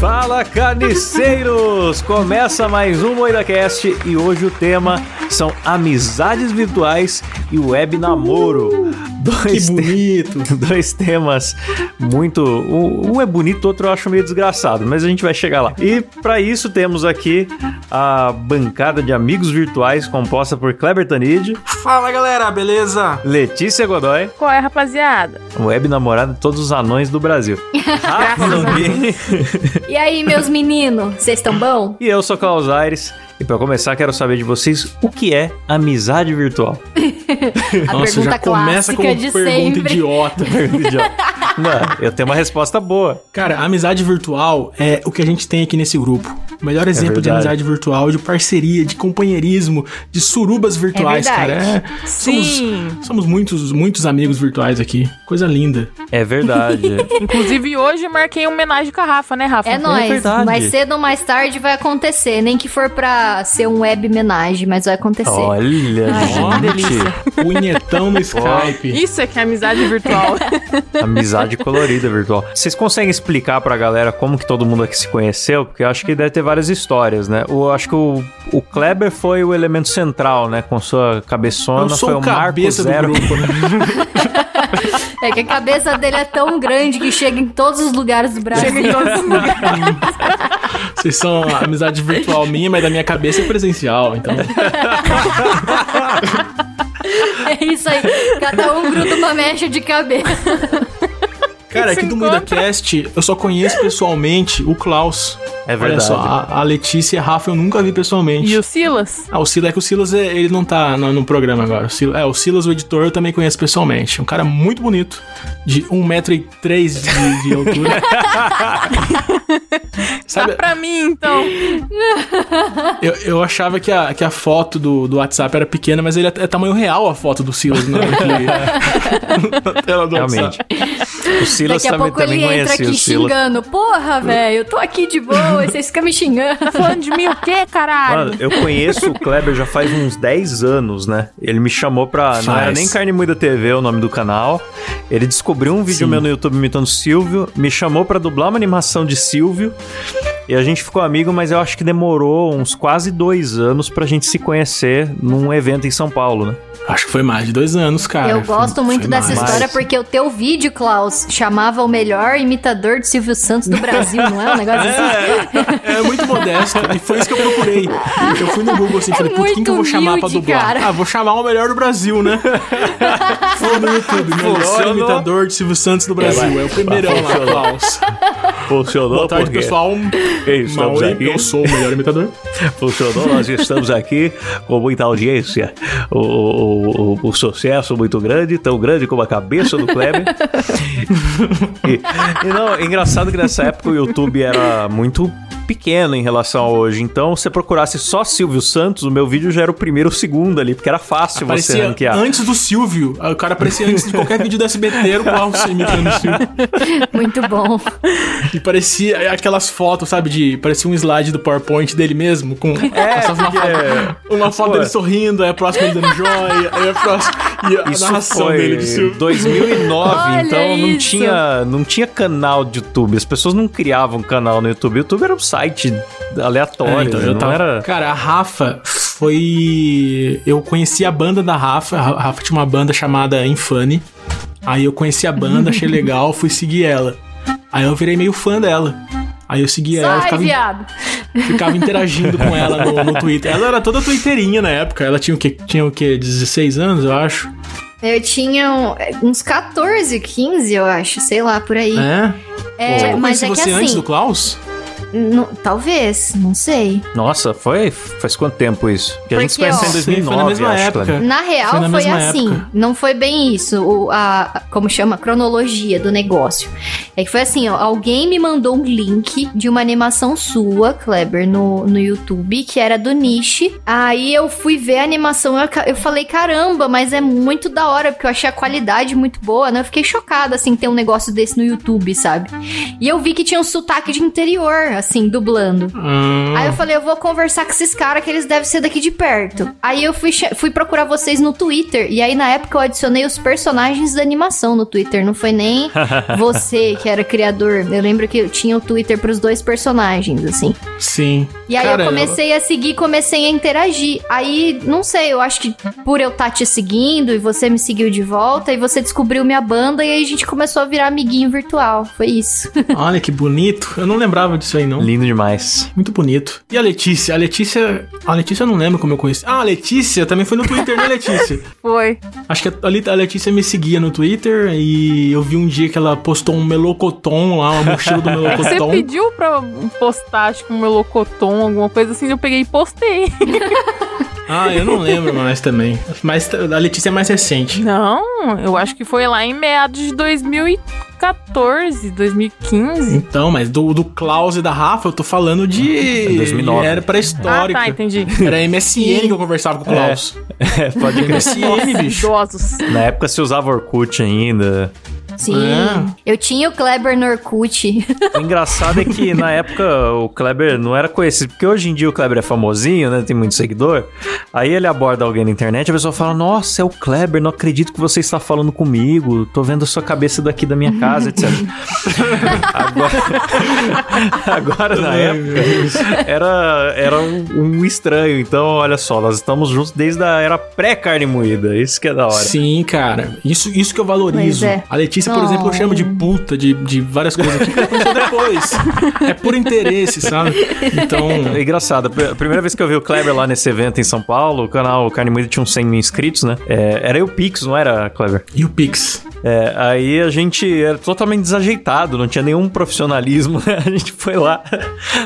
Fala carniceiros! Começa mais um MoidaCast e hoje o tema são amizades virtuais e web namoro. Dois que bonito! Te dois temas muito. Um é bonito, outro eu acho meio desgraçado, mas a gente vai chegar lá. E para isso temos aqui a bancada de amigos virtuais composta por Kleber Tanid. Fala galera, beleza? Letícia Godoy. Qual é, rapaziada? Web namorada de todos os anões do Brasil. Rafa E aí, meus meninos, vocês estão bom? E eu sou Klaus Aires. E para começar, quero saber de vocês o que é amizade virtual. a Nossa, pergunta já começa com de pergunta sempre. idiota. idiota. Não, eu tenho uma resposta boa. Cara, amizade virtual é o que a gente tem aqui nesse grupo. O melhor é exemplo é de amizade virtual, de parceria, de companheirismo, de surubas virtuais, é cara. É, Sim. Somos, somos, muitos, muitos amigos virtuais aqui. Coisa linda. É verdade. Inclusive, hoje marquei uma homenagem com a Rafa, né, Rafa? É, é nóis. Mais cedo ou mais tarde vai acontecer. Nem que for pra ser um web homenagem, mas vai acontecer. Olha, Ai, delícia. Punhetão no Skype. Isso é que é amizade virtual. amizade colorida virtual. Vocês conseguem explicar pra galera como que todo mundo aqui se conheceu? Porque eu acho que deve ter várias histórias, né? Eu acho que o, o Kleber foi o elemento central, né? Com sua cabeçona, foi o Marco Zero. Grupo, né? É que a cabeça dele é tão grande que chega em todos os lugares do Brasil. Chega em todos os lugares. Vocês são amizade virtual minha, mas da minha cabeça é presencial, então. É isso aí. Cada um gruda uma mecha de cabeça. Cara, aqui do MuidaCast, eu só conheço pessoalmente o Klaus. É verdade. Olha só, a, a, Letícia e a Rafa eu nunca vi pessoalmente. E o Silas? Ah, o Silas é que o Silas é, ele não tá no, no programa agora. O Silas, é, o Silas, o editor, eu também conheço pessoalmente. Um cara muito bonito, de 1,3m de, de altura. Sabe, Dá pra mim, então. eu, eu achava que a, que a foto do, do WhatsApp era pequena, mas ele é, é tamanho real a foto do Silas né? na tela do Realmente. WhatsApp. O Silas Daqui a pouco também ele entra aqui xingando. Porra, velho, eu tô aqui de boa e vocês ficam me xingando. Falando de mim o quê, caralho? Mano, eu conheço o Kleber já faz uns 10 anos, né? Ele me chamou pra. Faz. Não era nem Carne Muida TV o nome do canal. Ele descobriu um vídeo Sim. meu no YouTube imitando Silvio, me chamou pra dublar uma animação de Silvio. E a gente ficou amigo, mas eu acho que demorou uns quase dois anos pra gente se conhecer num evento em São Paulo, né? Acho que foi mais de dois anos, cara. Eu gosto foi, muito foi dessa mais. história porque o teu vídeo, Klaus, chamava o melhor imitador de Silvio Santos do Brasil, não é um negócio assim? É, é, muito modesto. E foi isso que eu procurei. Eu fui no Google assim, é falei, putz, quem que eu vou chamar pra dublar? Cara. Ah, vou chamar o melhor do Brasil, né? Foi no YouTube, melhor imitador de Silvio Santos do Brasil. É, é o primeirão lá, Klaus. Funcionou Boa tarde, porque... pessoal. Estamos Maui, aqui. Eu sou o melhor imitador. Funcionou, nós estamos aqui com muita audiência. O, o, o, o sucesso muito grande, tão grande como a cabeça do Kleber. e, e não, é engraçado que nessa época o YouTube era muito you. Pequeno em relação a hoje. Então, se você procurasse só Silvio Santos, o meu vídeo já era o primeiro ou segundo ali, porque era fácil aparecia você ranquear. Antes do Silvio. O cara aparecia antes de qualquer vídeo do SBT, o Klaus imitando o Silvio. Muito bom. E parecia aquelas fotos, sabe, de. Parecia um slide do PowerPoint dele mesmo, com é, uma, é. uma foto dele sorrindo, aí a próxima ele dando joia, aí a próxima. E a isso narração foi dele do Silvio. 2009, então não tinha, não tinha canal de YouTube. As pessoas não criavam canal no YouTube. O YouTube era um site site aleatório. É, então, eu tava... era... Cara, a Rafa foi. Eu conheci a banda da Rafa. A Rafa tinha uma banda chamada Infane. Aí eu conheci a banda, achei legal, fui seguir ela. Aí eu virei meio fã dela. Aí eu seguia Sai, ela, ficava, viado. ficava interagindo com ela no, no, Twitter. Ela era toda twitterinha na época. Ela tinha o quê? Tinha o quê? 16 anos, eu acho. Eu tinha uns 14, 15, eu acho, sei lá, por aí. É? É, mas é que você assim... antes do Klaus? Talvez, não sei. Nossa, foi? Faz quanto tempo isso? Que a gente se conheceu em 2009, foi na mesma acho, época. Na real, foi, na foi assim. Época. Não foi bem isso. O, a, como chama? A cronologia do negócio. É que foi assim, ó. Alguém me mandou um link de uma animação sua, Kleber, no, no YouTube, que era do Nishi. Aí eu fui ver a animação. Eu, eu falei, caramba, mas é muito da hora, porque eu achei a qualidade muito boa, né? Eu fiquei chocada, assim, ter um negócio desse no YouTube, sabe? E eu vi que tinha um sotaque de interior assim, dublando. Hum. Aí eu falei, eu vou conversar com esses caras que eles devem ser daqui de perto. Aí eu fui, fui procurar vocês no Twitter. E aí, na época, eu adicionei os personagens da animação no Twitter. Não foi nem você que era criador. Eu lembro que eu tinha o Twitter pros dois personagens, assim. Sim. E aí Cara, eu comecei a seguir, comecei a interagir. Aí, não sei, eu acho que por eu estar te seguindo e você me seguiu de volta, e você descobriu minha banda, e aí a gente começou a virar amiguinho virtual. Foi isso. Olha que bonito. Eu não lembrava disso aí, não. Lindo demais. Muito bonito. E a Letícia? A Letícia. A Letícia eu não lembro como eu conheci. Ah, a Letícia também foi no Twitter, né, Letícia? Foi. Acho que a, a Letícia me seguia no Twitter e eu vi um dia que ela postou um melocotom lá, uma mochila do que você melocotom. pediu pra postar, acho que um melocotom, alguma coisa assim, eu peguei e postei. Ah, eu não lembro mais também. Mas a Letícia é mais recente. Não, eu acho que foi lá em meados de 2014, 2015. Então, mas do, do Klaus e da Rafa, eu tô falando de. 2009. Era Ah, pré-histórica. tá, entendi. Era MSN que eu conversava com o Klaus. É, pode crer. MSN, bicho. Idosos. Na época se usava Orkut ainda. Sim. É. Eu tinha o Kleber no Orkut. O engraçado é que na época o Kleber não era conhecido, porque hoje em dia o Kleber é famosinho, né? Tem muito seguidor. Aí ele aborda alguém na internet, a pessoa fala: Nossa, é o Kleber, não acredito que você está falando comigo. Tô vendo a sua cabeça daqui da minha casa, etc. Agora, agora na época, era, era um, um estranho. Então, olha só, nós estamos juntos desde a era pré-carne moída. Isso que é da hora. Sim, cara. Isso, isso que eu valorizo. É. A Letícia, por Oh. exemplo, eu chamo de puta, de, de várias coisas aqui que aconteceu depois. é por interesse, sabe? Então. É engraçado. A primeira vez que eu vi o Kleber lá nesse evento em São Paulo, o canal Carne Moída tinha uns 100 mil inscritos, né? É, era eu Pix, não era, Kleber? E o Pix? É, aí a gente era totalmente desajeitado, não tinha nenhum profissionalismo. né? A gente foi lá,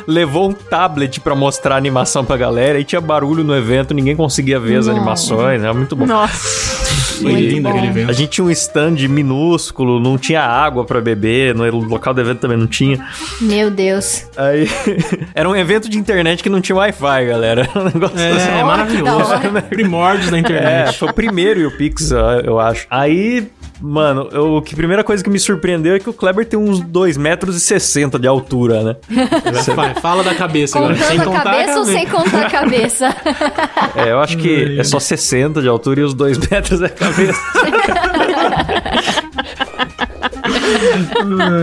levou um tablet pra mostrar a animação pra galera, e tinha barulho no evento, ninguém conseguia ver as Nossa. animações, era muito bom. Nossa. Foi lindo aquele A evento. gente tinha um stand minúsculo, não tinha água pra beber, no local do evento também não tinha. Meu Deus. Aí era um evento de internet que não tinha Wi-Fi, galera. Era um negócio É, assim. é maravilhoso. Primórdios da É, internet. foi o primeiro e o Pix, eu eu acho. Aí, mano, eu, que primeira coisa que me surpreendeu é que o Kleber tem uns 2,60 metros e 60 de altura, né? Vai, fala da cabeça agora. Sem Contando a contar cabeça ou sem contar a cabeça? É, eu acho que é só 60 de altura e os 2 metros é a cabeça.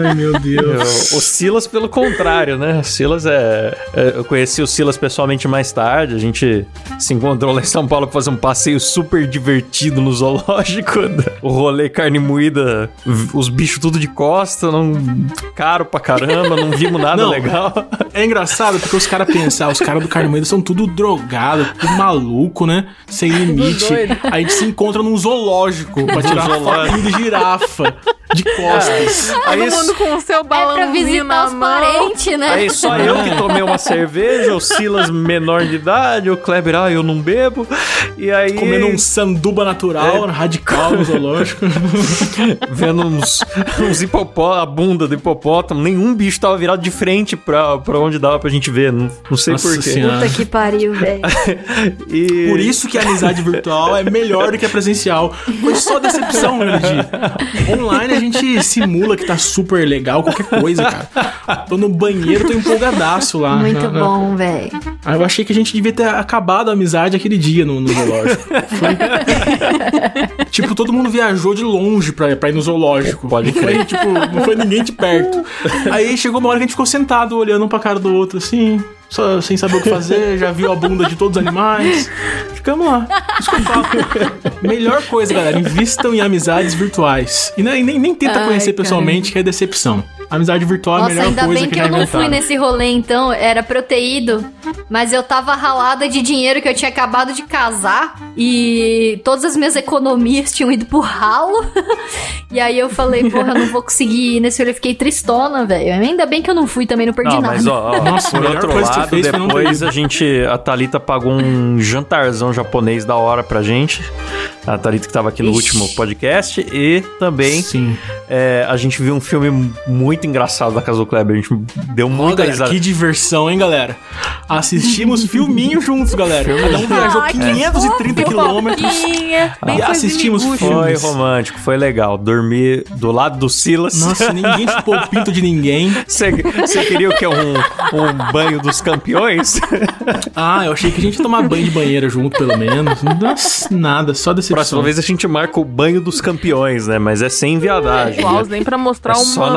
Ai, meu Deus. o Silas, pelo contrário, né? O Silas é, é- Eu conheci o Silas pessoalmente mais tarde. A gente se encontrou lá em São Paulo pra fazer um passeio super divertido no zoológico. O rolê carne moída, os bichos tudo de costa, não, caro pra caramba, não vimos nada Não. legal. É engraçado porque os caras pensam, ah, os caras do Carne Moída são tudo drogado, tudo maluco, né? Sem limite. Aí a gente se encontra num zoológico pra tirar uma zoológico. fotinho de girafa de costas. Todo Aí, mundo com o seu É pra visitar na os parentes, né? Aí só eu que tomei uma cerveja, o Silas menor de idade, o Kleber, ah, eu não bebo. E aí. Comendo um sanduba natural, radical no zoológico. Vendo uns, uns hipopó, a bunda do hipopótamo, nenhum bicho tava virado de frente pra, pra onde dava pra gente ver, não, não sei porquê. Puta que pariu, velho. E... Por isso que a amizade virtual é melhor do que a presencial. Foi só decepção, LG. Online a gente simula que tá super legal, qualquer coisa, cara. Tô no banheiro, tô empolgadaço lá. Muito na- na- bom, velho. Ah, eu achei que a gente devia ter acabado a amizade aquele dia no, no zoológico. Foi- tipo, todo mundo viajou de longe pra, pra ir no zoológico. Pode não foi, tipo, não foi ninguém de perto. Aí chegou uma hora que a gente ficou sentado olhando um pra cara do outro, assim, só sem saber o que fazer, já viu a bunda de todos os animais. Ficamos lá. Isso que eu falo. Melhor coisa, galera, invistam em amizades virtuais. E nem, nem, nem tenta Ai, conhecer cara. pessoalmente, que é decepção. Amizade virtual é a Nossa, melhor ainda coisa bem que, eu não fui nesse rolê, então. Era pra eu ter ido. Mas eu tava ralada de dinheiro que eu tinha acabado de casar. E todas as minhas economias tinham ido pro ralo. e aí eu falei, porra, eu não vou conseguir ir nesse rolê. Fiquei tristona, velho. Ainda bem que eu não fui também, não perdi Não, nada. mas ó, ó, Nossa, por outro coisa que você lado, depois a gente, a Thalita pagou um jantarzão japonês da hora pra gente. A Thalita que tava aqui no Ixi. último podcast. E também Sim. é, a gente viu um filme muito engraçado da casa do Kleber. A gente deu muita galera, risada. que diversão, hein, galera? Assistimos filminho juntos, galera. Cada um viajou Ai, que 530 quilômetros. E assistimos Foi romântico, foi legal. Dormir do lado do Silas. Nossa, ninguém chupou o pinto de ninguém. Você queria o que? Um, um banho dos campeões? ah, eu achei que a gente ia tomar banho de banheira junto, pelo menos. Nossa, nada, só decepção. Próxima vez a gente marca o banho dos campeões, né? Mas é sem viadagem. Klaus, nem pra mostrar é um só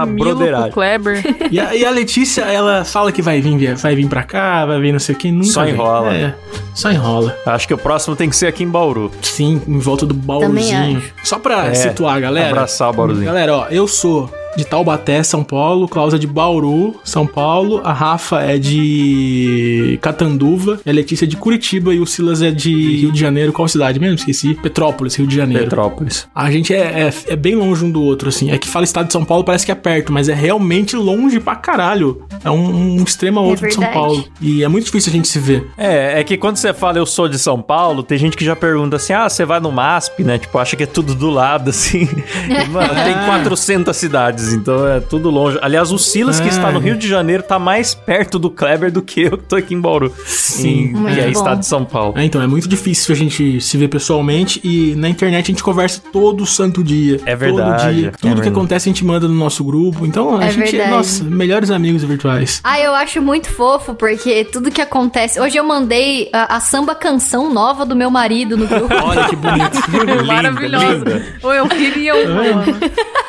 mamilo pro Kleber. E a, e a, Letícia, ela fala que vai vir, vai vir pra cá, vai vir não sei o que, nunca Só vem. enrola. É, só enrola. Acho que o próximo tem que ser aqui em Bauru. Sim, em volta do Bauruzinho. Só pra é, situar a galera. Abraçar o Bauruzinho. Galera, ó, eu sou de Taubaté, São Paulo. Klaus é de Bauru, São Paulo. A Rafa é de Catanduva. A Letícia é de Curitiba. E o Silas é de Rio de Janeiro. Qual cidade mesmo? Esqueci. Petrópolis, Rio de Janeiro. Petrópolis. A gente é, é, é, bem longe um do outro, assim. É que fala estado de São Paulo, parece que é perto, mas é realmente longe pra caralho. É um, um extremo a outro é de São Paulo. E é muito difícil a gente se ver. É, é que quando você fala eu sou de São Paulo, tem gente que já pergunta assim: ah, você vai no MASP, né? Tipo, acha que é tudo do lado, assim. Mano, tem 400 cidades então é tudo longe. Aliás, o Silas, que está no Rio de Janeiro, tá mais perto do Kleber do que eu que tô aqui em Bauru. Sim. Em, e é estado de São Paulo. É, então, é muito difícil a gente se ver pessoalmente e na internet a gente conversa todo santo dia. É verdade. Todo dia. É Tudo é que acontece a gente manda no nosso grupo. Então, a é gente verdade. é, nossa, melhores amigos virtuais. Ah, eu acho muito fofo, porque tudo que acontece. Hoje eu mandei a, a samba canção nova do meu marido no grupo. Olha que bonito. Maravilhoso. Eu queria um.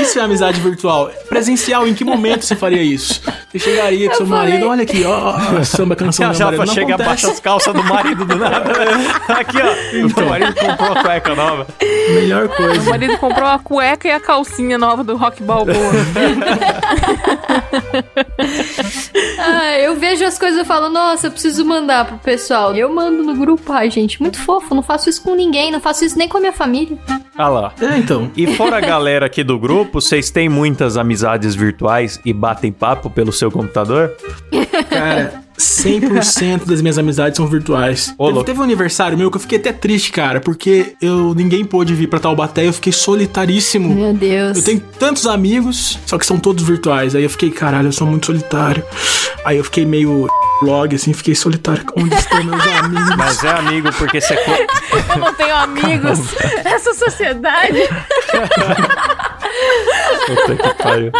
Isso é amizade virtual. Presencial, em que momento você faria isso? Você chegaria com seu falei. marido, olha aqui, ó, samba canção do meu marido. Não chega, abaixa as calças do marido do nada. aqui, ó, então. meu marido comprou uma cueca nova. Melhor coisa. Meu marido comprou a cueca e a calcinha nova do Rock Balboa. ah, eu vejo as coisas e falo, nossa, eu preciso mandar pro pessoal. Eu mando no grupo, ai, gente, muito fofo, não faço isso com ninguém, não faço isso nem com a minha família. Ah lá. É, então. E fora a galera aqui do grupo, vocês têm muitas amizades virtuais e batem papo pelo seu computador? Cara, 100% das minhas amizades são virtuais. Ô, teve, teve, um aniversário meu que eu fiquei até triste, cara, porque eu ninguém pôde vir pra Taubaté, eu fiquei solitaríssimo. Meu Deus. Eu tenho tantos amigos, só que são todos virtuais. Aí eu fiquei, caralho, eu sou muito solitário. Aí eu fiquei meio blog, assim, fiquei solitário. Onde estão meus amigos? Mas é amigo porque você. eu não tenho amigos. Caramba. Essa sociedade. Puta que pariu.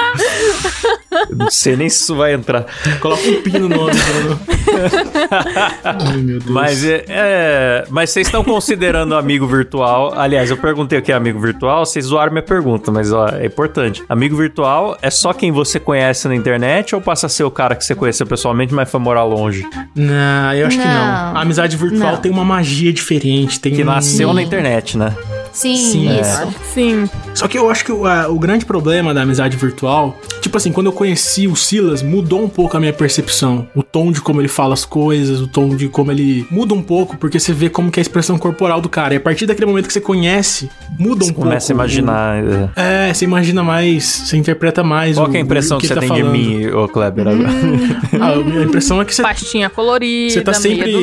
Eu não sei nem se isso vai entrar. Coloca um pino no nome. Ai, meu Deus. Mas, é, é, mas vocês estão considerando amigo virtual. Aliás, eu perguntei o que é amigo virtual, vocês zoaram minha pergunta, mas ó, é importante. Amigo virtual é só quem você conhece na internet ou passa a ser o cara que você conheceu pessoalmente, mas foi morar longe? Não, eu acho não. que não. A amizade virtual não. tem uma magia diferente. Tem que nasceu na internet, né? Sim, Sim, isso. É. Sim. Só que eu acho que o, a, o grande problema da amizade virtual, tipo assim, quando eu conheci o Silas, mudou um pouco a minha percepção. O tom de como ele fala as coisas, o tom de como ele muda um pouco, porque você vê como que é a expressão corporal do cara. E a partir daquele momento que você conhece, muda você um pouco. começa a imaginar. O... É. é, você imagina mais, você interpreta mais. Qual o, é a impressão que, que, você tá tem falando. de mim, ô Kleber? Hum. a, a impressão é que você. Pastinha colorida, você tá sempre,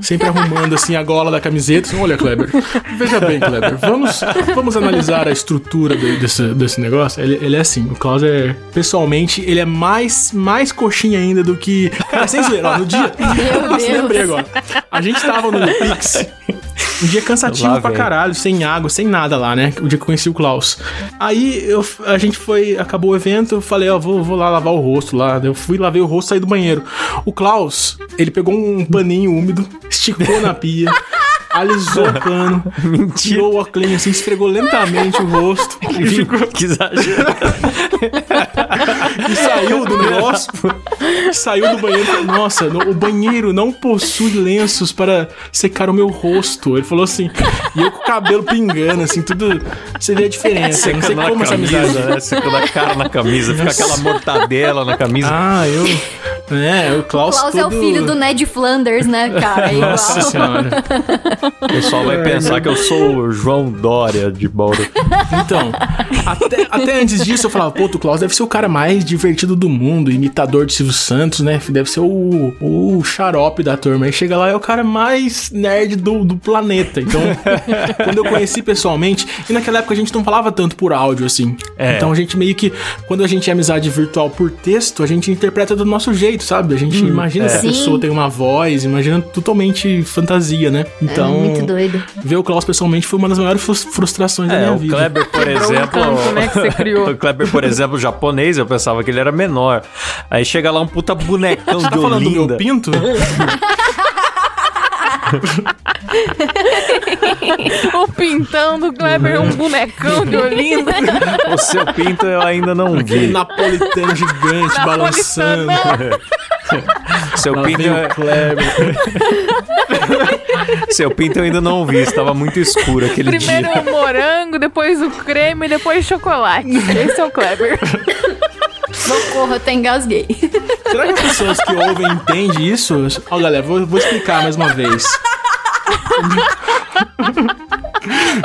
sempre arrumando assim a gola da camiseta. Olha, Kleber, veja bem, Kleber, vamos, vamos analisar a estrutura de, desse, desse negócio. Ele, ele é assim, o Klaus é, pessoalmente, ele é mais, mais coxinha ainda do que. Cara, sem zoeira, ó, no dia. Meu Nossa, Deus. lembrei agora. A gente tava no Pix. Um dia cansativo lá, pra véio. caralho, sem água, sem nada lá, né? O dia que eu conheci o Klaus. Aí eu, a gente foi, acabou o evento, eu falei, ó, vou, vou lá lavar o rosto lá. Eu fui, lavei o rosto, saí do banheiro. O Klaus, ele pegou um paninho úmido, esticou na pia alisou o pano, tirou o óculos assim, esfregou lentamente o rosto e ficou. Que exagero. e saiu do negócio, saiu do banheiro. Nossa, o banheiro não possui lenços para secar o meu rosto. Ele falou assim, e eu com o cabelo pingando, assim, tudo. Você vê a diferença. não sei como essa amizade. Né? Secando a cara na camisa, fica aquela mortadela na camisa. Ah, eu. É, o Klaus. O Klaus todo... é o filho do Ned Flanders, né, cara? É Nossa senhora. O pessoal vai pensar que eu sou o João Dória de Bauru. Então, até, até antes disso eu falava, pô, o Klaus deve ser o cara mais divertido do mundo, imitador de Silvio Santos, né? Deve ser o, o xarope da turma. Aí chega lá, é o cara mais nerd do, do planeta. Então, quando eu conheci pessoalmente, e naquela época a gente não falava tanto por áudio, assim. É. Então a gente meio que, quando a gente é amizade virtual por texto, a gente interpreta do nosso jeito, sabe? A gente hum, imagina é. que a pessoa tem uma voz, imagina totalmente fantasia, né? Então, é muito doido. ver o Klaus pessoalmente foi uma das maiores frustrações é, da minha o vida. Kleber, por exemplo, um né, que você criou. o Kleber, por exemplo, japonês, eu pensava que ele era menor. Aí chega lá um puta bonecão você de tá falando do meu pinto? o pintão do Kleber é um bonecão de Olinda. o seu pinto eu ainda não vi. Napolitano gigante balançando. seu Lá pinto é... Kleber. seu pinto eu ainda não vi, estava muito escuro aquele Primeiro dia. Primeiro o morango, depois o creme, depois o chocolate. Esse é o Kleber. Socorro, eu até engasguei. Será que as pessoas que ouvem entendem isso? Ó, oh, galera, vou, vou explicar mais uma vez.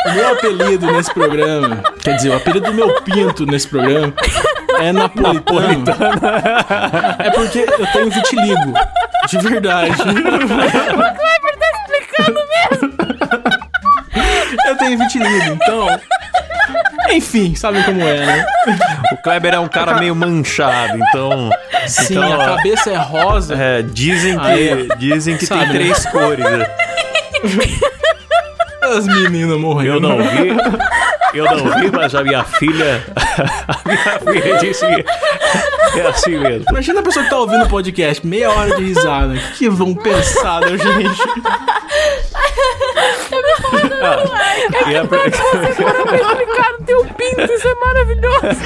o meu apelido nesse programa, quer dizer, o apelido do meu pinto nesse programa é napolitano. É porque eu tenho vitiligo. De verdade. o Kleber tá explicando mesmo. Eu tenho vitiligo, então enfim, sabe como é, né? O Kleber é um cara meio manchado, então. Sim, então, a cabeça é rosa. É, dizem que, Aí, dizem que tem três cores. Né? As meninas morreram. Eu não vi. Eu não vi, mas a minha filha. A minha filha disse que é assim mesmo. Imagina a pessoa que tá ouvindo o podcast, meia hora de risada. O que vão pensar da gente? Ah, e a... explicar no teu pinto, isso é maravilhoso.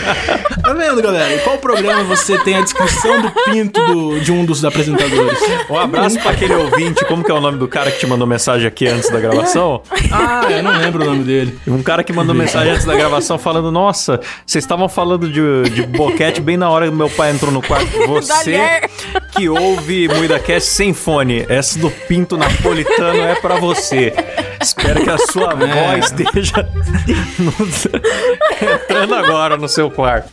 Tá vendo, galera? Em qual programa você tem a descrição do pinto do, de um dos apresentadores? Um abraço pra aquele ouvinte, como que é o nome do cara que te mandou mensagem aqui antes da gravação? Ah, eu não lembro o nome dele. Um cara que mandou mensagem antes da gravação falando: Nossa, vocês estavam falando de, de boquete bem na hora que meu pai entrou no quarto. Você que ouve MuidaCast sem fone, essa do pinto napolitano é para você. Espero que a sua é. voz esteja entrando agora no seu quarto.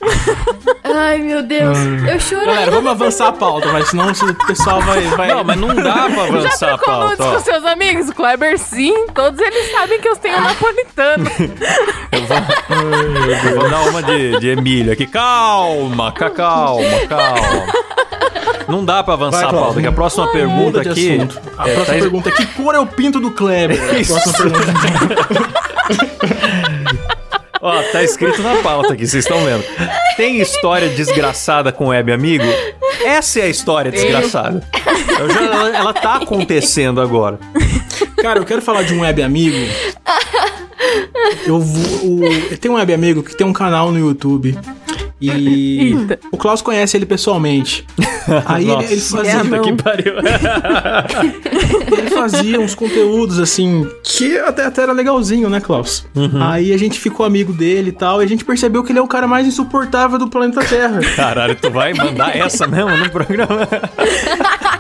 Ai, meu Deus. Eu choro. Galera, vamos avançar a pauta, mas senão o pessoal vai, vai. Não, mas não dá pra avançar Já a pauta. com seus amigos? Kleber, sim. Todos eles sabem que eu tenho napolitano. Eu vou, eu vou dar uma de, de Emílio aqui. Calma, calma, calma. Não dá pra avançar vai, a pauta, que a próxima pergunta aqui. Assunto. A é, próxima tá... pergunta é: que cor é o pinto do Kleber? Isso. A próxima pergunta. Ó, tá escrito na pauta aqui, vocês estão vendo. Tem história desgraçada com web amigo? Essa é a história desgraçada. Já, ela, ela tá acontecendo agora. Cara, eu quero falar de um web amigo. Eu vou. O, tem um web amigo que tem um canal no YouTube e Eita. o Klaus conhece ele pessoalmente. Aí Nossa, ele, ele fazia. É, que pariu. ele fazia uns conteúdos assim que até, até era legalzinho, né, Klaus? Uhum. Aí a gente ficou amigo dele e tal, e a gente percebeu que ele é o cara mais insuportável do planeta Terra. Caralho, tu vai mandar essa mesmo no programa?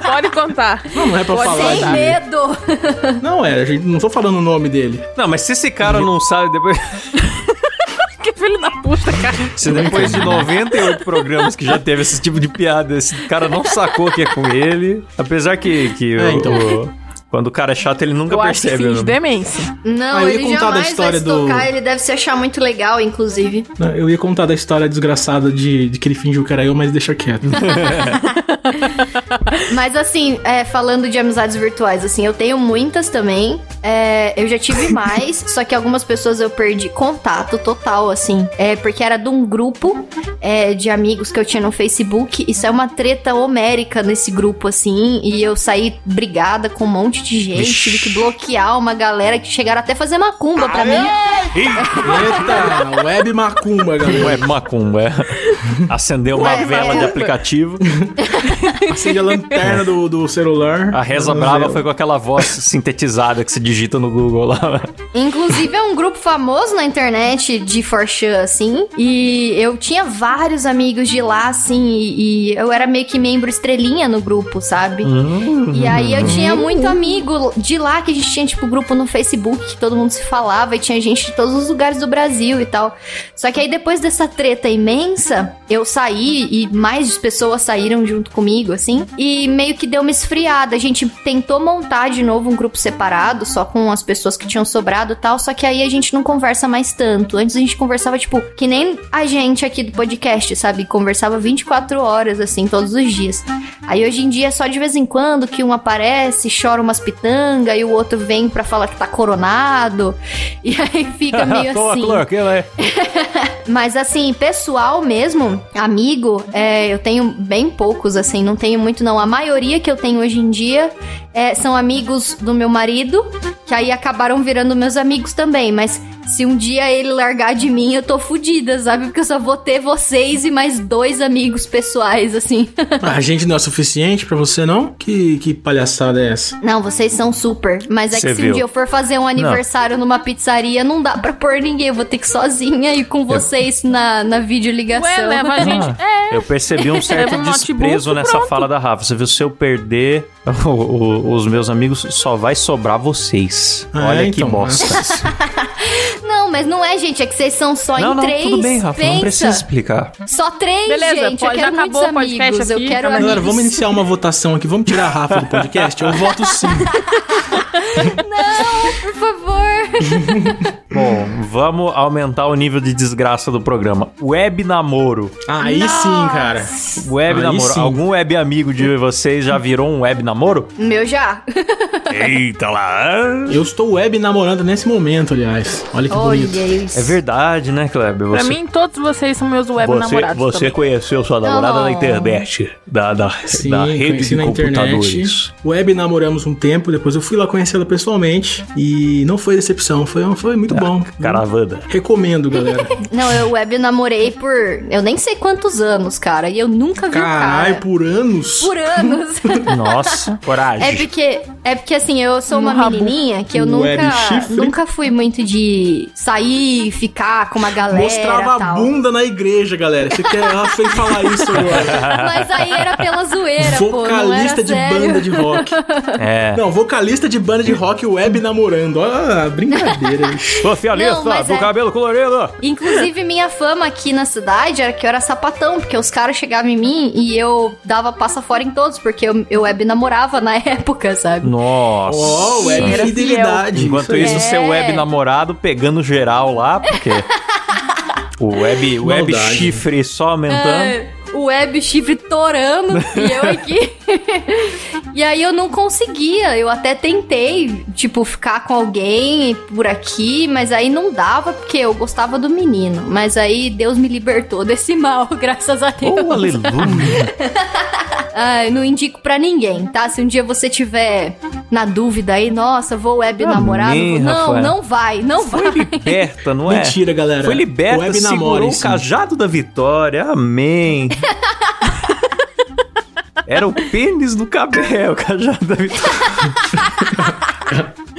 Pode contar. Não, não é pra Pode falar. Sem medo. Não, é, a gente não tô falando o nome dele. Não, mas se esse cara não sabe depois. Puta, cara. Se depois de 98 programas que já teve esse tipo de piada, esse cara não sacou que é com ele. Apesar que, que é, o, então. o quando o cara é chato, ele nunca eu percebe. Acho que finge demência. Não, ah, ele contar da história vai do... ele deve se achar muito legal, inclusive. Não, eu ia contar da história desgraçada de, de que ele fingiu que era eu, mas deixa quieto. mas assim, é, falando de amizades virtuais, assim, eu tenho muitas também. É, eu já tive mais, só que algumas pessoas eu perdi contato total, assim. É, porque era de um grupo é, de amigos que eu tinha no Facebook. Isso é uma treta homérica nesse grupo, assim. E eu saí brigada com um monte de gente, Vixe. tive que bloquear uma galera que chegaram até a fazer macumba pra mim. Eita, web macumba, galera. Web macumba, é. Acendeu uma web vela de aplicativo. Acende a lanterna do, do celular. A reza brava foi com aquela voz sintetizada que se digita no Google lá. Inclusive é um grupo famoso na internet de Forchan, assim. E eu tinha vários amigos de lá, assim, e, e eu era meio que membro estrelinha no grupo, sabe? Uhum. E aí eu tinha muito amigo amigo de lá que a gente tinha, tipo, grupo no Facebook, que todo mundo se falava e tinha gente de todos os lugares do Brasil e tal. Só que aí depois dessa treta imensa, eu saí e mais pessoas saíram junto comigo, assim, e meio que deu uma esfriada. A gente tentou montar de novo um grupo separado, só com as pessoas que tinham sobrado e tal, só que aí a gente não conversa mais tanto. Antes a gente conversava, tipo, que nem a gente aqui do podcast, sabe? Conversava 24 horas, assim, todos os dias. Aí hoje em dia é só de vez em quando que um aparece, chora umas pitanga e o outro vem pra falar que tá coronado. E aí fica meio assim. é. Mas assim, pessoal mesmo, amigo, é, eu tenho bem poucos, assim, não tenho muito não. A maioria que eu tenho hoje em dia é, são amigos do meu marido, que aí acabaram virando meus amigos também, mas se um dia ele largar de mim, eu tô fodida, sabe? Porque eu só vou ter vocês e mais dois amigos pessoais, assim. a gente não é suficiente para você, não? Que, que palhaçada é essa? Não, vocês são super. Mas é Cê que se viu. um dia eu for fazer um aniversário não. numa pizzaria, não dá pra pôr ninguém. Eu vou ter que ir sozinha e com vocês na, na videoligação. Ué, leva a gente. Ah, é. Eu percebi um certo um desprezo nessa pronto. fala da Rafa. Você viu, se eu perder o, o, os meus amigos, só vai sobrar vocês. Ah, Olha então, que bosta. Não, mas não é, gente. É que vocês são só não, em não, três. Tudo bem, Rafa. Pensa. Não precisa explicar. Só três, Beleza, gente. Pode, eu quero muitos amigos. Aqui, eu quero Galera, vamos iniciar uma votação aqui. Vamos tirar a Rafa do podcast? Eu voto sim. não, por favor. Bom, vamos aumentar o nível de desgraça do programa. Web namoro. Aí Nossa. sim, cara. Web Aí namoro. Sim. Algum web amigo de vocês já virou um web namoro? Meu já. Eita lá. Eu estou web namorando nesse momento, aliás. Olha que Olha bonito. Isso. É verdade, né, Kleber? Você... Pra mim, todos vocês são meus web você, namorados. Você também. conheceu sua namorada oh. na internet, da, da, sim, da rede de na computadores. Internet. Web namoramos um tempo, depois eu fui lá conhecê-la pessoalmente e não foi decepção, foi, foi muito bom. Caravana. Recomendo, galera. Não, eu web namorei por eu nem sei quantos anos, cara. E eu nunca vi Carai, o cara. por anos? Por anos. Nossa, coragem. É porque, é porque assim, eu sou uma menininha que eu nunca, nunca fui muito de sair, ficar com uma galera. Mostrava tal. a bunda na igreja, galera. Você quer ela fez falar isso agora. Mas aí era pela zoeira, vocalista pô, de sério. banda de rock. É. Não, vocalista de banda de rock web namorando. Olha, brincadeira. Socialista não, do é... cabelo colorido. Inclusive, minha fama aqui na cidade era que eu era sapatão, porque os caras chegavam em mim e eu dava passa fora em todos, porque eu, eu web namorava na época, sabe? Nossa. Oh, web fidelidade. Enquanto isso, isso é. seu web namorado pegando geral lá, porque... o web, web chifre só aumentando. É o web chifre torando e eu aqui. e aí eu não conseguia. Eu até tentei, tipo, ficar com alguém por aqui, mas aí não dava porque eu gostava do menino. Mas aí Deus me libertou desse mal, graças a Deus. Oh, aleluia. ah, não indico para ninguém, tá? Se um dia você tiver na dúvida aí, nossa, vou web Amém, namorar, não, Rafael. não vai, não Foi vai. liberta, não é? Mentira, galera. Foi liberta, web segurou namore, o cajado da vitória. Amém. Era o pênis do cabelo, cajado da vitória.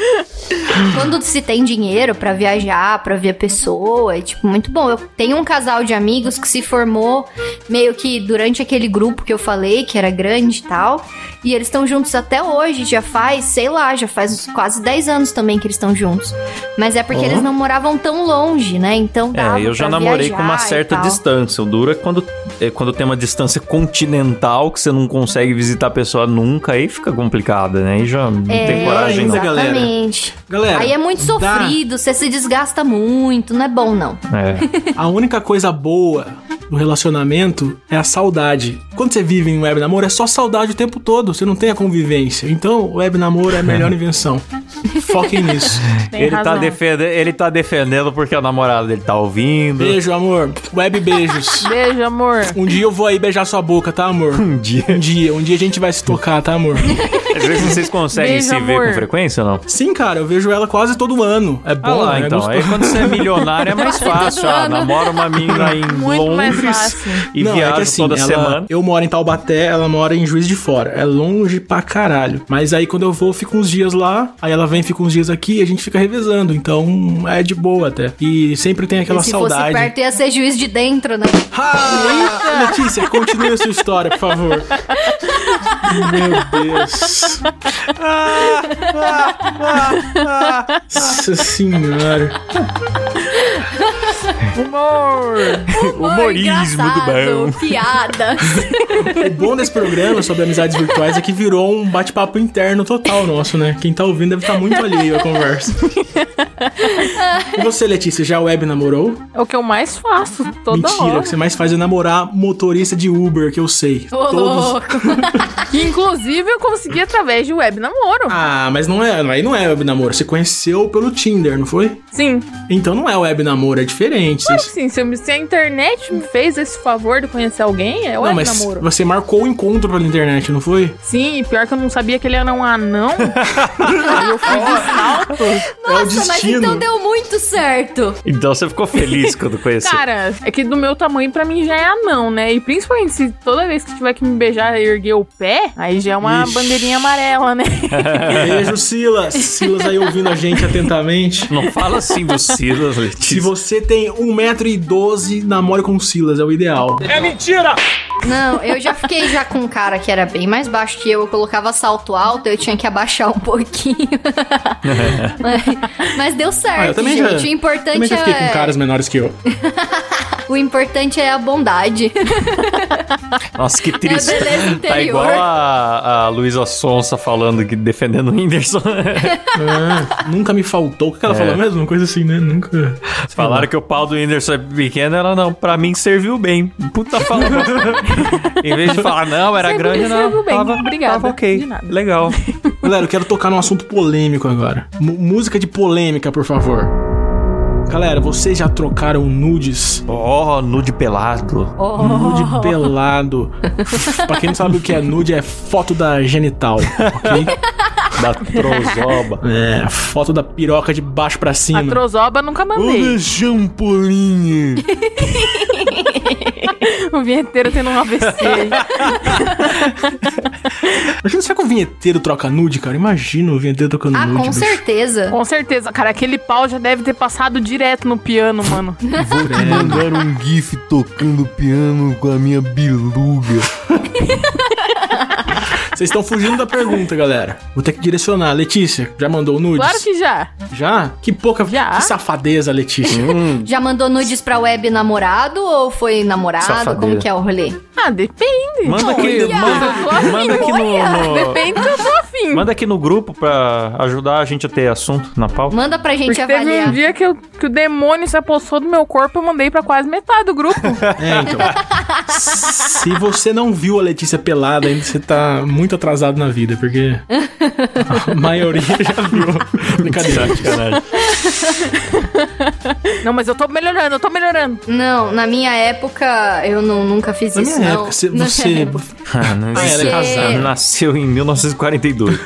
Quando se tem dinheiro para viajar, para ver a pessoa, é tipo muito bom. Eu tenho um casal de amigos que se formou meio que durante aquele grupo que eu falei, que era grande e tal. E eles estão juntos até hoje, já faz, sei lá, já faz quase 10 anos também que eles estão juntos. Mas é porque uhum. eles não moravam tão longe, né? Então dava É, eu já namorei com uma certa distância. O duro é quando, é quando tem uma distância continental que você não consegue visitar a pessoa nunca, aí fica complicada, né? Aí já não é, tem coragem ainda, galera. Exatamente. Galera, aí é muito sofrido, dá... você se desgasta muito, não é bom não. É. a única coisa boa do relacionamento é a saudade. Quando você vive em web namoro, é só saudade o tempo todo, você não tem a convivência. Então, web namoro é a melhor invenção. Foquem nisso. ele tá, defendendo, ele tá defendendo porque o namorado dele tá ouvindo. Beijo, amor. Web beijos. Beijo, amor. Um dia eu vou aí beijar sua boca, tá, amor? Um dia. Um dia. Um dia a gente vai se tocar, tá, amor? Às vezes vocês conseguem Beijo, se amor. ver com frequência ou não? Sim, cara, eu vejo ela quase todo ano. É bom, ah lá, né? então. É aí quando você é milionário é mais fácil. Ah, namora uma menina em Muito Londres e não, viaja é assim, toda ela, semana. Eu moro em Taubaté, ela mora em Juiz de Fora. É longe pra caralho. Mas aí quando eu vou, eu fico uns dias lá, aí ela vem, fica uns dias aqui e a gente fica revezando. Então é de boa até. E sempre tem aquela e se saudade. Se fosse perto ia ser juiz de dentro, né? Ah, Letícia, continue a sua história, por favor. Meu Deus. Nossa senhora. Humor! Humorismo do bom. Piadas. O bom desse programa sobre amizades virtuais é que virou um bate-papo interno total nosso, né? Quem tá ouvindo deve estar muito alheio à conversa. e você, Letícia, já web namorou? É o que eu mais faço toda Mentira, hora. o que você mais faz é namorar motorista de Uber, que eu sei. Ô, louco. Inclusive, eu consegui através de web namoro. Ah, mas não é, aí não é web namoro. Você conheceu pelo Tinder, não foi? Sim. Então não é web namoro, é diferente. Vocês- Sim, se, se a internet me fez esse favor de conhecer alguém, é Não, mas namoro. você marcou o encontro pela internet, não foi? Sim, e pior que eu não sabia que ele era um anão. Aí eu fui de salto. é o Nossa, mas destino. então deu muito certo. Então você ficou feliz quando conheceu. Cara, é que do meu tamanho pra mim já é anão, né? E principalmente se toda vez que tiver que me beijar erguer o pé, aí já é uma Ixi. bandeirinha amarela, né? Beijo, Silas. Silas aí ouvindo a gente atentamente. Não fala assim do Silas, Se Letícia. você tem 1,12m, namore com o Silas, é o ideal. Não, eu já fiquei já com um cara que era bem mais baixo que eu. Eu colocava salto alto, eu tinha que abaixar um pouquinho. mas, mas deu certo, Ah, eu também gente. já, o também importante já fiquei é com caras menores que eu. o importante é a bondade. Nossa, que triste. É a beleza tá igual a, a Luísa Sonsa falando que defendendo o Whindersson. Ah, nunca me faltou. O que que ela É. falou mesmo? Uma coisa assim, né? Nunca. Falaram que o pau do Whindersson é pequeno, ela não, pra mim serviu bem. Puta fala. em vez de falar, não, era Serviu- grande, não. serviu bem. Tava, Obrigada, Tava ok. de nada. Legal. Galera, eu quero tocar num assunto polêmico agora. M- música de polêmica, por favor. Galera, vocês já trocaram nudes? Oh, nude pelado. Nude pelado. pra quem não sabe o que é nude, é foto da genital, ok? Da trozoba. É, foto da piroca de baixo pra A cima. trozoba nunca mandei. champolinha. O vinheteiro tendo um AVC. Imagina, será que o vinheteiro troca nude, cara? Imagina o vinheteiro trocando ah, nude. com bicho. certeza. Com certeza, cara, aquele pau já deve ter passado direto no piano, mano. Vou te mandar um gif tocando piano com a minha biluga. Vocês estão fugindo da pergunta, galera. Vou ter que direcionar. Letícia, já mandou nudes? Claro que já. Já? Que pouca Já. que safadeza, Letícia. Já mandou nudes pra web namorado ou foi namorado? Safadeza. Como que é o rolê? Ah, depende. Manda aqui, Olha, manda, eu tô afim, manda aqui no, no- Depende do que eu tô afim. Manda aqui no grupo pra ajudar a gente a ter assunto na pauta. Manda pra gente Porque teve avaliar. um dia que, eu- que o demônio se apossou do meu corpo, eu mandei pra quase metade do grupo. É, então. Se você não viu a Letícia pelada ainda, você tá muito atrasado na vida, porque a maioria já viu. Brincadeira. Sacanagem. Não, mas eu tô melhorando, eu tô melhorando. Não, na minha época eu não, nunca fiz Na isso. Época, você. Você época. Ah, não Ah, é existe. casada. Nasceu em 1942.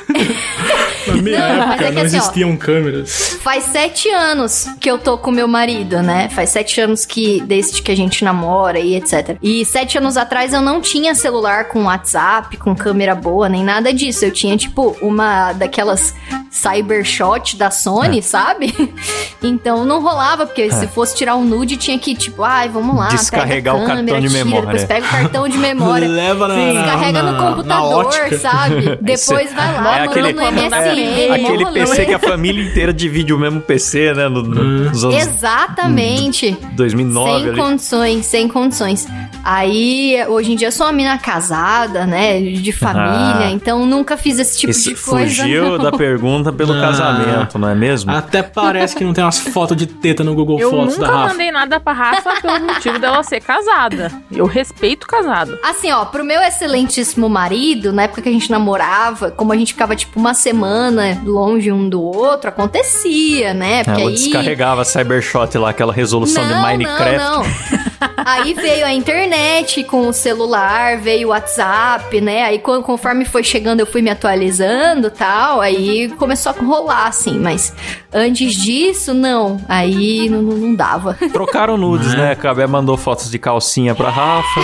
na minha Não, época é que não assim, ó, existiam câmeras. Faz sete anos que eu tô com meu marido, né? Faz sete anos que desde que a gente namora e etc. E sete anos atrás eu não tinha celular com WhatsApp, com câmera boa, nem nada disso. Eu tinha, tipo, uma daquelas Cybershot da É. Sony, sabe? Então não rolava, porque se fosse tirar um nude, tinha que, tipo, ai, vamos lá, Descarregar pega a o cartão câmera, de tira, memória. Depois pega o cartão de memória. Leva na, na, Descarrega na, no computador, sabe? Depois vai lá, é aquele, manda no MSN. é, aquele PC que a família inteira divide o mesmo PC, né? No, no- Hum. nos anos Exatamente. 2009 Sem ali. condições, sem condições. Aí, hoje em dia, eu sou uma mina casada, né? De família, Ah. então nunca fiz esse tipo Esse de coisa. fugiu não. da pergunta pelo Não. casamento, não é mesmo? Até parece que não tem umas fotos de teta no Google Eu Fotos da nunca Rafa. mandei nada pra Rafa pelo motivo dela ser casada. Eu respeito casado. Assim, ó, pro meu excelentíssimo marido, na época que a gente namorava, como a gente ficava, tipo, uma semana longe um do outro, acontecia, né? Porque Ela aí... descarregava a Cybershot lá, aquela resolução de Minecraft. Não, não. Aí veio a internet com o celular, veio o WhatsApp, né? Aí co- conforme foi chegando, eu fui me atualizando tal. Aí começou a rolar, assim. Mas antes disso, não. Aí não, não- não dava. Trocaram nudes, né? Cabé mandou fotos de calcinha pra Rafa.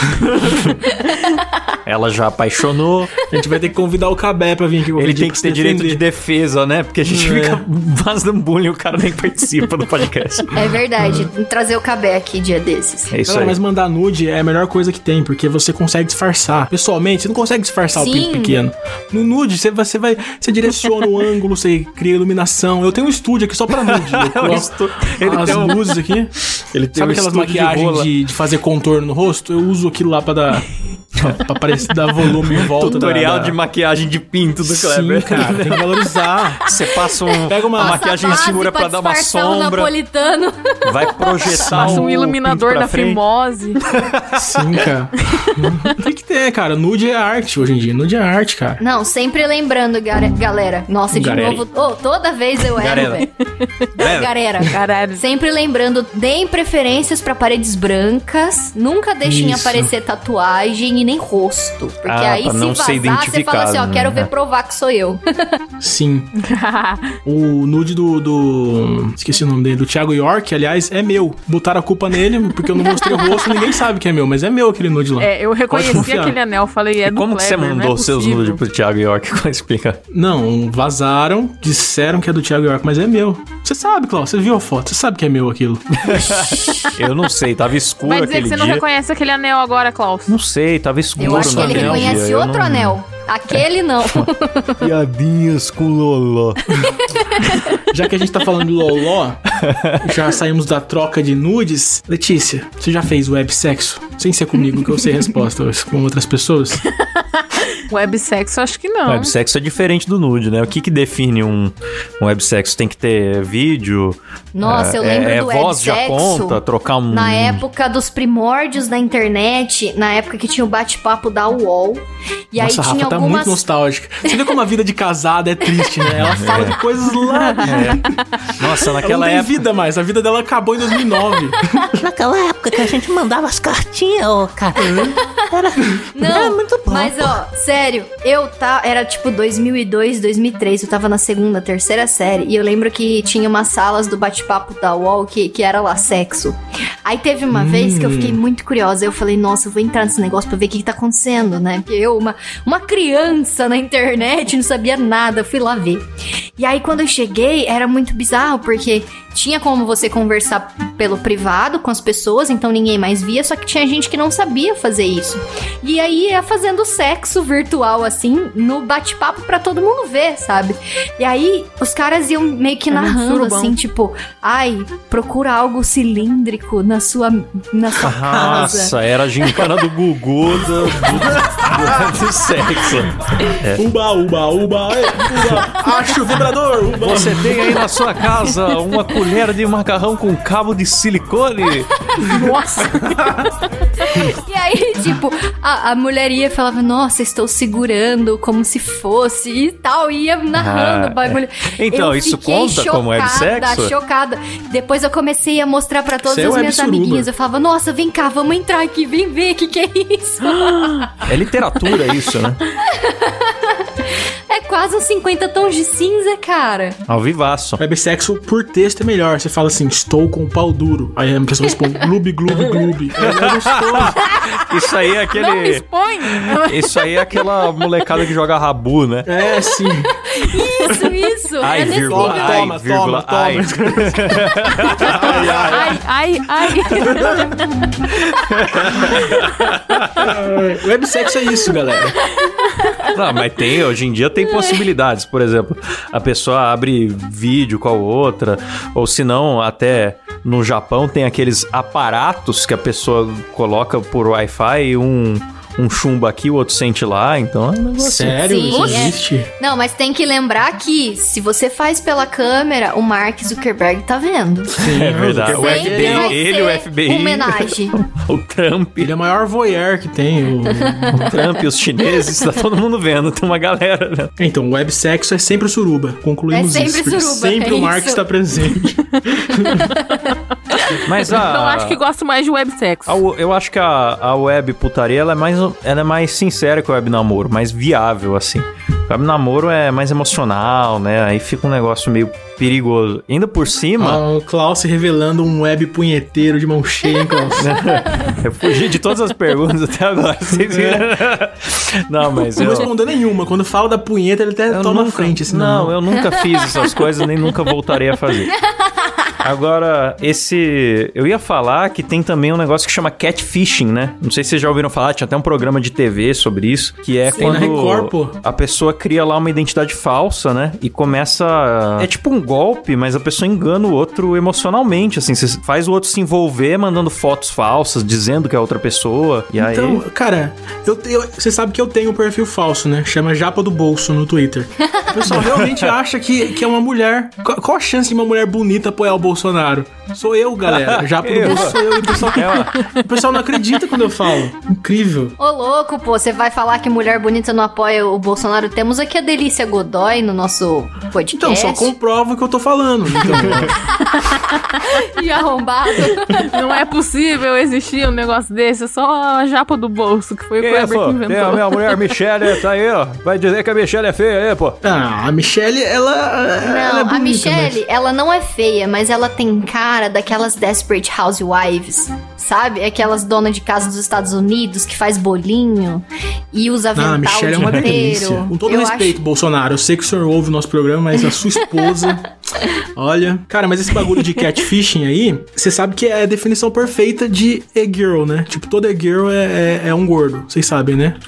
Ela já apaixonou. A gente vai ter que convidar o Cabé pra vir aqui. Ele tem que ter direito de defesa, né? Porque a gente é. fica fazendo bullying e o cara nem participa do podcast. É verdade. Trazer o Cabé aqui dia desses. É isso aí. Mas mandar nude é a melhor coisa que tem, porque você consegue disfarçar. Pessoalmente, você não consegue disfarçar Sim. o pinto pequeno. No nude, você, você vai. Você direciona o ângulo, você cria iluminação. Eu tenho um estúdio aqui só pra nude. Ele as um... luzes aqui. Ele tem Sabe um aquelas maquiagens de, de, de fazer contorno no rosto? Eu uso aquilo lá pra dar pra parecer dar volume em volta. Tutorial da, da... de maquiagem de pinto do Kleber. Sim, cara, tem que valorizar. Você passa um, Pega uma, uma maquiagem escura pra, pra dar uma sombra. napolitano. Vai projetar Passa um, um iluminador da fimose. Sim, cara. tem que ter, cara. Nude é arte hoje em dia. Nude é arte, cara. Não, sempre lembrando, galera. Nossa, de Garelli. novo. Oh, toda vez eu erro, velho. Galera. Galera. Sempre lembrando, deem preferências pra paredes brancas. Nunca deixem Isso. aparecer tatuagem e nem rosto. Porque ah, aí, se vazar, você fala assim, ó, né? quero ver provar que sou eu. Sim. o nude do, do, Esqueci o nome dele. Do Thiago York, aliás, é meu. Botaram a culpa nele, porque eu não mostrei o rosto, ninguém sabe que é meu, mas é meu aquele nude lá. É, eu reconheci aquele anel, falei, é e do como Kleber, que você mandou é seus nudes pro Thiago York? Explica? Não, vazaram, disseram que é do Thiago York, mas é meu. Você sabe, Klaus, você viu a foto, você sabe que é meu aquilo. eu não sei, tava escuro Vai dizer aquele que você dia. não reconhece aquele anel agora, Klaus. Não sei, tava escuro Eu acho que ele reconhece outro não... anel. Aquele não. Piadinhas com Loló. já que a gente tá falando de Loló, já saímos da troca de nudes. Letícia, você já fez web sexo? Sem ser comigo, que eu sei a resposta, com outras pessoas? Websexo, acho que não. Websexo é diferente do nude, né? O que que define um, um websexo? Tem que ter vídeo? Nossa, é, eu lembro é, do é voz já conta, trocar um... Na época dos primórdios da internet, na época que tinha o bate-papo da UOL, e Nossa, aí Rafa tinha tá algumas... muito nostálgica. Você vê como a vida de casada é triste, né? Ela fala é. de coisas lá... É. Nossa, naquela ela não tem vida mais, a vida dela acabou em 2009. naquela época que a gente mandava as cartinhas, ô, cara. Era, não, era muito bom. Mas, ó, sério, eu tá, era tipo 2002, 2003, eu tava na segunda, terceira série, e eu lembro que tinha umas salas do bate-papo da UOL que, que era lá sexo. Aí teve uma hum. vez que eu fiquei muito curiosa, eu falei, nossa, eu vou entrar nesse negócio pra ver o que, que tá acontecendo, né? Porque eu, uma, uma criança na internet, não sabia nada, fui lá ver. E aí quando eu cheguei, era muito bizarro, porque tinha como você conversar pelo privado com as pessoas, então ninguém mais via, só que tinha gente que não sabia fazer isso. E aí ia fazendo sexo virtual assim, no bate-papo para todo mundo ver, sabe? E aí os caras iam meio que é narrando assim, tipo, ai, procura algo cilíndrico na sua na sua Nossa, casa. Nossa, era a gincana do Gugu do, do, do, do sexo. É. Uba, uba, uba, uba. Acho o Você tem aí na sua casa uma colher de macarrão com cabo de silicone. Nossa! e aí, tipo, a, a mulher ia e falava, nossa, estou segurando como se fosse e tal, ia narrando ah, o bagulho. É. Então, eu isso conta chocada, como é de sexo? chocada. Depois eu comecei a mostrar para todas é as é minhas amiguinhas. Eu falava, nossa, vem cá, vamos entrar aqui, vem ver o que, que é isso. é literatura isso, né? É quase uns 50 tons de cinza, cara. Ao vivaço. Websexo por texto é melhor. Você fala assim, estou com o pau duro. Aí a pessoa responde, gloob, gloob, gloob. É Isso aí é aquele... Não me expõe. Isso aí é aquela molecada que joga rabu, né? É, sim. Isso, isso. Ai, é vírgula, ai, toma, vírgula, toma, ai. ai, ai, ai, ai. Websexo é isso, galera. Não, mas tem, hoje em dia tem possibilidades. Por exemplo, a pessoa abre vídeo com a outra, ou se não, até no Japão tem aqueles aparatos que a pessoa coloca por Wi-Fi um um chumbo aqui, o outro sente lá, então é um negócio Sério? Sim, Isso é. existe? É. Não, mas tem que lembrar que se você faz pela câmera, o Mark Zuckerberg tá vendo. Sim, é verdade. O FBI, ele, o FBI. Homenagem. o Trump. Ele é o maior voyeur que tem. O, o Trump, os chineses, tá todo mundo vendo, tem uma galera vendo. Então, o web sexo é sempre suruba. Concluímos é sempre isso. Suruba, sempre é o Mark isso. está presente. Mas a... Então acho que gosto mais de web sexo. eu acho que a, a web putaria ela é, mais, ela é mais sincera que o web namoro, mais viável, assim. O web namoro é mais emocional, né? Aí fica um negócio meio perigoso. Ainda por cima. Ah, o Klaus se revelando um web punheteiro de mão cheia, hein, Klaus? Eu fugi de todas as perguntas até agora. Vocês? Não, mas Não eu. respondeu nenhuma. Quando fala da punheta, ele até eu toma nunca, frente. Assim, não, eu nunca fiz essas coisas, nem nunca voltarei a fazer. Agora, esse. Eu ia falar que tem também um negócio que chama catfishing, né? Não sei se vocês já ouviram falar, tinha até um programa de TV sobre isso, que é na quando Record, a pessoa cria lá uma identidade falsa, né? E começa. É tipo um golpe, mas a pessoa engana o outro emocionalmente, assim. Você faz o outro se envolver mandando fotos falsas, dizendo que é outra pessoa. E aí. Então, cara, eu, eu- você sabe que eu tenho um perfil falso, né? Chama Japa do Bolso no Twitter. O pessoal realmente acha que, que é uma mulher. Qual, a chance de uma mulher bonita apoiar o Bolsonaro? Sou eu, galera. Japa do Eu. Bolso sou eu. E o pessoal, o pessoal não acredita quando eu falo. Incrível. Ô, louco, pô, você vai falar que mulher bonita não apoia o Bolsonaro? Temos aqui a Delícia Godoy no nosso podcast. Então, só comprova o que eu tô falando. Então, E arrombado. Não é possível existir um negócio desse, é só a japa do bolso, que foi o Que é, Kleber pô? que Tem a inventou. minha mulher Michelle, tá aí, ó. Vai dizer que a Michelle é feia aí, pô. ah, a Michelle, ela. ela Não, é a bonita, Michelle, ela não é feia, mas ela tem cara daquelas Desperate Housewives, sabe? Aquelas donas de casa dos Estados Unidos que faz bolinho e usa Ah, a avental Michelle é uma delícia. Com todo Eu respeito, Bolsonaro. Eu sei que o senhor ouve o nosso programa, mas a sua esposa. olha. Cara, mas esse bagulho de catfishing aí, você sabe que é a definição perfeita de e-girl, né? Tipo, toda e-girl é, é, é um gordo. Vocês sabem, né?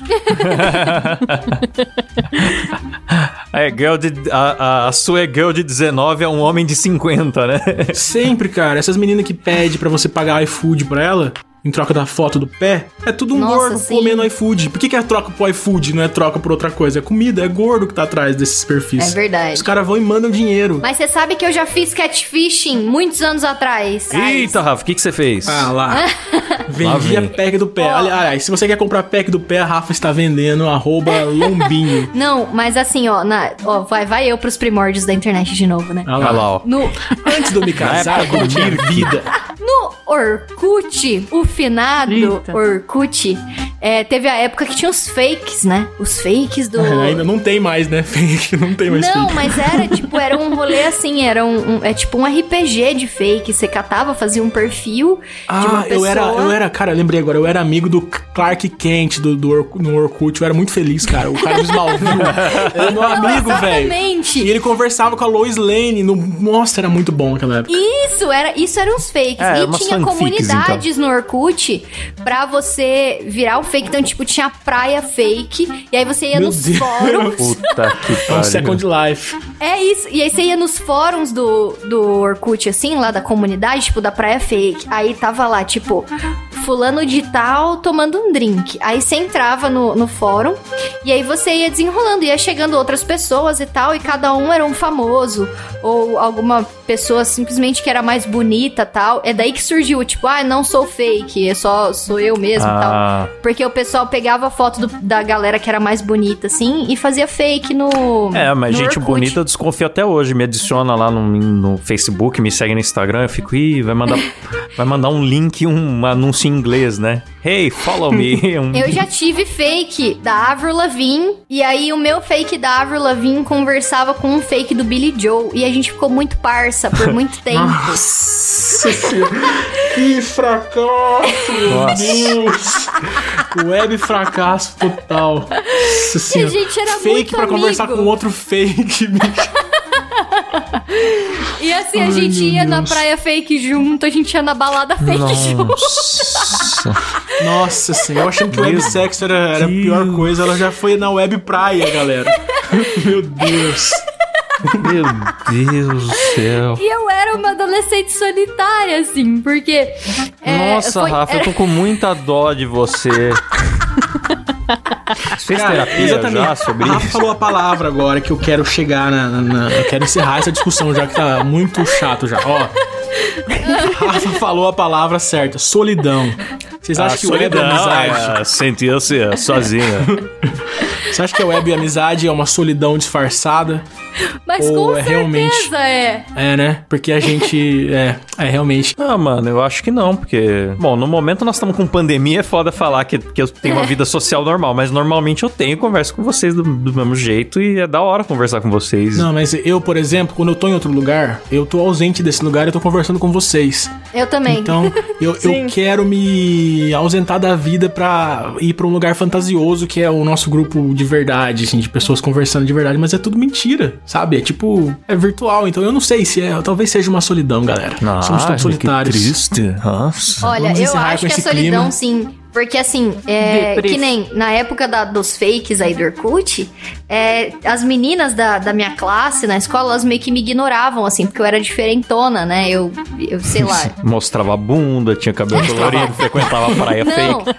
É, girl de, a, a, sua girl de 19 é um homem de 50, né? Sempre, cara. Essas meninas que pedem pra você pagar iFood pra ela. Em troca da foto do pé, é tudo um Nossa, gordo sim. comendo iFood. Por que, que é troca pro iFood, não é troca por outra coisa? É comida, é gordo que tá atrás desses perfis. É verdade. Os caras vão e mandam dinheiro. Mas você sabe que eu já fiz catfishing muitos anos atrás. Eita, Rafa, o que, que você fez? Ah lá. Vendia vem. pack do pé. Aliás, se você quer comprar pack do pé, a Rafa está vendendo arroba lombinho. Não, mas assim, ó, na, ó vai, vai eu pros primórdios da internet de novo, né? Ah Olha lá. lá, ó. No, Antes de eu me casar, quando eu tinha vida. Orkut, o finado Eita. Orkut, é, teve a época que tinha os fakes, né? Os fakes do... Ainda não tem mais, né? Fake, não tem mais Não, fake. mas era tipo, era um rolê assim, era um, um- é tipo um RPG de fake. Você catava, fazia um perfil de uma Ah, pessoa. eu era, eu era, cara, lembrei agora, eu era amigo do Clark Kent do, do Ork- no Orkut, eu era muito feliz, cara. O cara do Smallville. era meu amigo, velho. Exatamente. E ele conversava com a Lois Lane. No... Nossa, era muito bom aquela época. Isso, era, isso eram os fakes. É, e tinha fanfics, comunidades no Orkut pra você virar o fake. Então, tipo, tinha praia fake. E aí você ia Meu nos Deus. fóruns. Puta que É um pariu. Second Life. É isso. E aí você ia nos fóruns do, do Orkut, assim, lá da comunidade, tipo, da praia fake. Aí tava lá, tipo, fulano de tal tomando um drink. Aí você entrava no, no fórum e aí você ia desenrolando, ia chegando outras pessoas e tal, e cada um era um famoso. Ou alguma pessoa simplesmente que era mais bonita tal. É daí que surgiu, tipo, ah, não sou fake, é só sou eu mesmo e tal. Ah, Porque o pessoal pegava a foto do- da galera que era mais bonita, assim, e fazia fake no. é, mas no gente Orkut. bonita eu desconfio até hoje. Me adiciona lá no, no Facebook, me segue no Instagram. Eu fico, ih, vai mandar, vai mandar um link, um anúncio inglês, né? Hey, follow me. Eu já tive fake da Avril Lavigne, e aí o meu fake da Avril Lavigne conversava com um fake do Billy Joe, e a gente ficou muito parça por muito tempo. Nossa. Que fracasso, meu Nossa. Deus. Web fracasso total. Nossa senhora. gente era Fake muito pra conversar com outro fake. bicho. E assim, a Ai, gente ia na Deus. praia fake junto, a gente ia na balada fake junto. Nossa. Nossa senhora. Eu achando que o web sexo era, era a pior coisa. Ela já foi na web praia, galera. Meu Deus. Meu Deus do céu. E eu era uma adolescente solitária, assim, porque. é, Nossa, foi- Rafa, eu era- tô com muita dó de você. Fez Cara, terapia exatamente. já sobre Rafa isso? falou a palavra agora que eu quero chegar na, na- na- Eu quero encerrar essa discussão já que tá muito chato já. Ó. Rafa falou a palavra certa: solidão. Vocês acham que web é amizade? é, sentia-se sozinha. Você acha que a web amizade é uma solidão disfarçada? Mas Ou com é certeza realmente- é. É, né? Porque a gente. É, é realmente. Ah, mano, eu acho que não, porque... Bom, no momento nós estamos com pandemia, é foda falar que, que eu tenho uma vida social normal, mas normalmente eu tenho conversa com vocês do, do mesmo jeito e é da hora conversar com vocês. Não, mas eu, por exemplo, quando eu tô em outro lugar, eu tô ausente desse lugar e eu tô conversando com vocês. Eu também. Então, eu, eu quero me, ausentar da vida pra ir pra um lugar fantasioso que é o nosso grupo de verdade, assim, de pessoas conversando de verdade, mas é tudo mentira, sabe? É tipo, é virtual, então eu não sei se é, talvez seja uma solidão, galera. Ah, Somos todos solitários. Que triste. Nossa. Olha, eu acho que a esse solidão, clima. sim. Porque assim, é, Depressa. que nem na época da- dos fakes aí do Orkut, é, as meninas da, da minha classe na escola, elas meio que me ignoravam, assim, porque eu era diferentona, né? Eu, eu sei lá. Mostrava a bunda, tinha cabelo colorido, frequentava a praia Não. fake.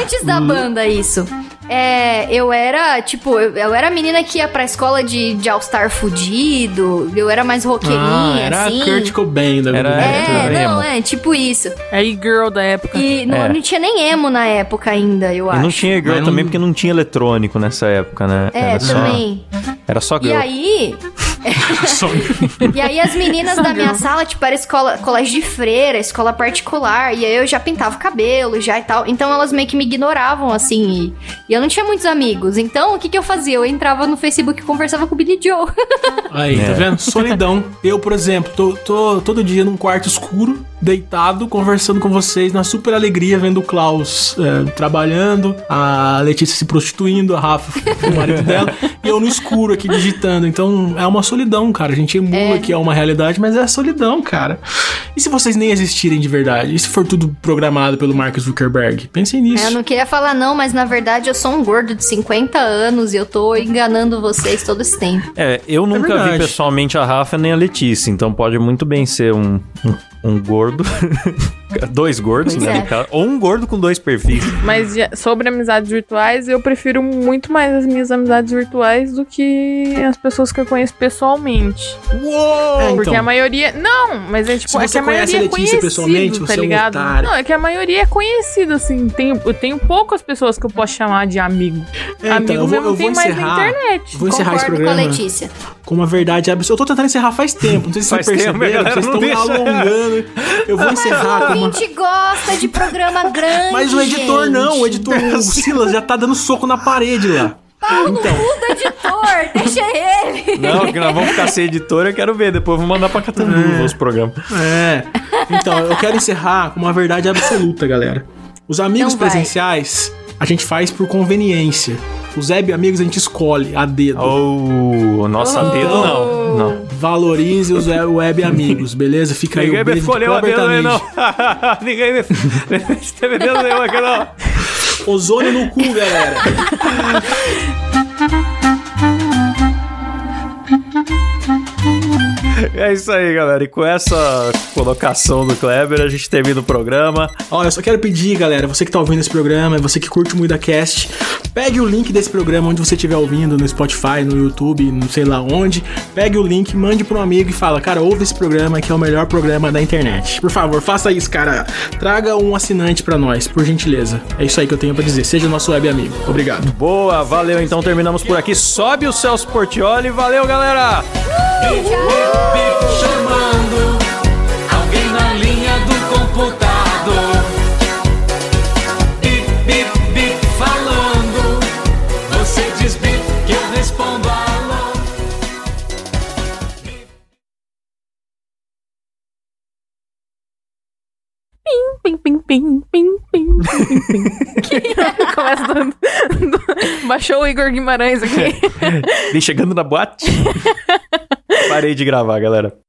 Antes da banda, isso. É, eu era, tipo, eu, eu era a menina que ia pra escola de, de All-Star fudido, eu era mais Ah, roqueirinha, era assim. a Kurt Cobain da Era- era- É, não, emo. é, tipo isso. É e-girl da época. E não, É. não tinha nem emo na época ainda, eu E acho. não tinha girl Mas não- também, porque não tinha eletrônico nessa época, né? É, era só, também. Era só E girl. aí, Só- e aí as meninas da minha sala, tipo, era escola, colégio de freira, escola particular, e aí eu já pintava o cabelo já e tal. Então elas meio que me ignoravam, assim, e, e eu não tinha muitos amigos. Então, o que que eu fazia? Eu entrava no Facebook e conversava com o Billy Joe. Aí, É. tá vendo? Solidão. Eu, por exemplo, tô, tô todo dia num quarto escuro, deitado, conversando com vocês na super alegria, vendo o Klaus é, trabalhando, a Letícia se prostituindo, a Rafa, o marido dela, e eu no escuro aqui digitando. Então é uma solidão, cara. A gente emula É. que é uma realidade, mas é solidão, cara. E se vocês nem existirem de verdade? E se for tudo programado pelo Mark Zuckerberg? Pensem nisso. É, Eu não queria falar não, mas na verdade eu sou um gordo de 50 anos e eu tô enganando vocês todo esse tempo. É, eu nunca vi pessoalmente a Rafa nem a Letícia, então pode muito bem ser um, um, um gordo. dois gordos, Pois né? é. Ou um gordo com dois perfis. Mas sobre amizades virtuais, eu prefiro muito mais as minhas amizades virtuais do que as pessoas que eu conheço pessoalmente. Uou! É, Porque então. a maioria. Não, mas é tipo, Se é você que a conhece maioria a é Letícia conhecido, pessoalmente, tá você é um ligado? Não, é que a maioria é conhecido, assim. Tem, eu tenho poucas pessoas que eu posso chamar de amigo. É, então, amigo eu vou, mesmo eu vou tem mais na encerrar. internet. Vou encerrar esse Concordo com a programa Letícia. com uma verdade absoluta. Eu tô tentando encerrar faz tempo, não sei se Faz vocês perceberam, a galera vocês estão deixa. alongando. Eu vou encerrar com O uma... gosta de programa grande, Mas o editor gente. não, o editor, o Silas já tá dando soco na parede lá. Pau no Então. cu do editor, deixa ele. Não, que nós vamos ficar sem editor, eu quero ver. Depois eu vou mandar pra Catanduva os programas. É. Então, eu quero encerrar com uma verdade absoluta, galera. Os amigos Então vai. presenciais a gente faz por conveniência. Os web amigos a gente escolhe a dedo. Oh, nossa, Oh. dedo não. Não. Valorize os web- web amigos, beleza? Fica aí Ninguém o me beijo de escolheu a Kleber dedo aí, Tanid. não. Ninguém me teve dedo nenhum aqui, não. Ozônio no cu, galera. É isso aí, galera. E com essa colocação do Kleber, a gente termina o programa. Ó, eu só quero pedir, galera, você que tá ouvindo esse programa, você que curte o MuidaCast, pegue o link desse programa onde você estiver ouvindo, no Spotify, no YouTube, não sei lá onde. Pegue o link, mande pra um amigo e fala, cara, ouve esse programa que é o melhor programa da internet. Por favor, faça isso, cara. Traga um assinante pra nós, por gentileza. É isso aí que eu tenho pra dizer. Seja nosso web amigo. Obrigado. Boa, valeu. Então terminamos por aqui. Sobe o Celso Portioli. Valeu, galera. Chamando alguém na linha do computador. Pim, pim, pim, pim, pim, pim, pim. Começa dando, Baixou o Igor Guimarães aqui. Vem chegando na boate. Parei de gravar, galera.